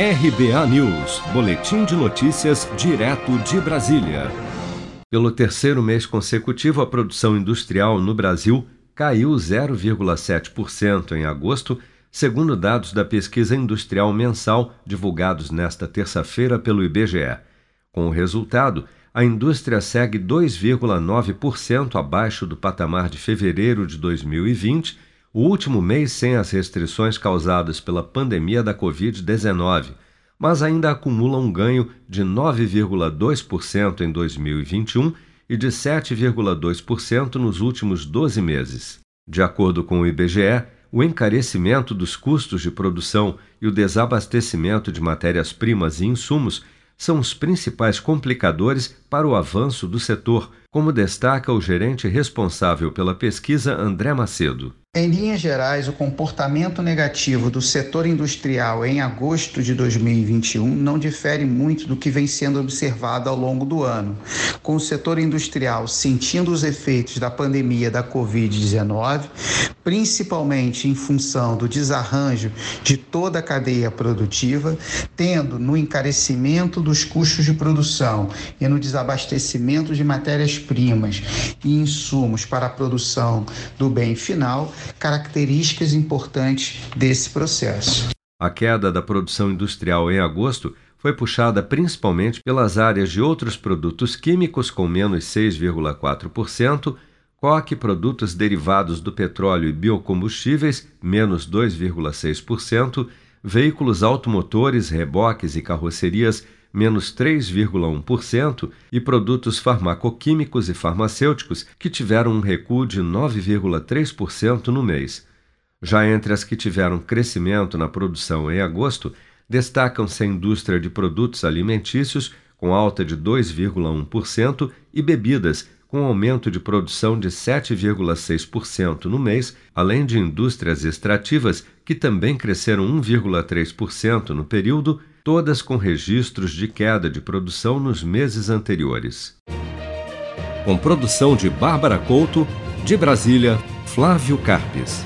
RBA News, Boletim de Notícias, direto de Brasília. Pelo terceiro mês consecutivo, a produção industrial no Brasil caiu 0,7% em agosto, segundo dados da pesquisa industrial mensal divulgados nesta terça-feira pelo IBGE. Com o resultado, a indústria segue 2,9% abaixo do patamar de fevereiro de 2020 o último mês sem as restrições causadas pela pandemia da Covid-19, mas ainda acumula um ganho de 9,2% em 2021 e de 7,2% nos últimos 12 meses. De acordo com o IBGE, o encarecimento dos custos de produção e o desabastecimento de matérias-primas e insumos são os principais complicadores para o avanço do setor, como destaca o gerente responsável pela pesquisa André Macedo. Em linhas gerais, o comportamento negativo do setor industrial em agosto de 2021 não difere muito do que vem sendo observado ao longo do ano, com o setor industrial sentindo os efeitos da pandemia da Covid-19, principalmente em função do desarranjo de toda a cadeia produtiva, tendo no encarecimento dos custos de produção e no desabastecimento de matérias-primas e insumos para a produção do bem final características importantes desse processo. A queda da produção industrial em agosto foi puxada principalmente pelas áreas de outros produtos químicos, com menos 6,4%, coque, produtos derivados do petróleo e biocombustíveis, menos 2,6%, veículos automotores, reboques e carrocerias, menos 3,1%, e produtos farmacoquímicos e farmacêuticos, que tiveram um recuo de 9,3% no mês. Já entre as que tiveram crescimento na produção em agosto, destacam-se a indústria de produtos alimentícios, com alta de 2,1%, e bebidas, com aumento de produção de 7,6% no mês, além de indústrias extrativas, que também cresceram 1,3% no período, todas com registros de queda de produção nos meses anteriores. Com produção de Bárbara Couto, de Brasília, Flávio Carpes.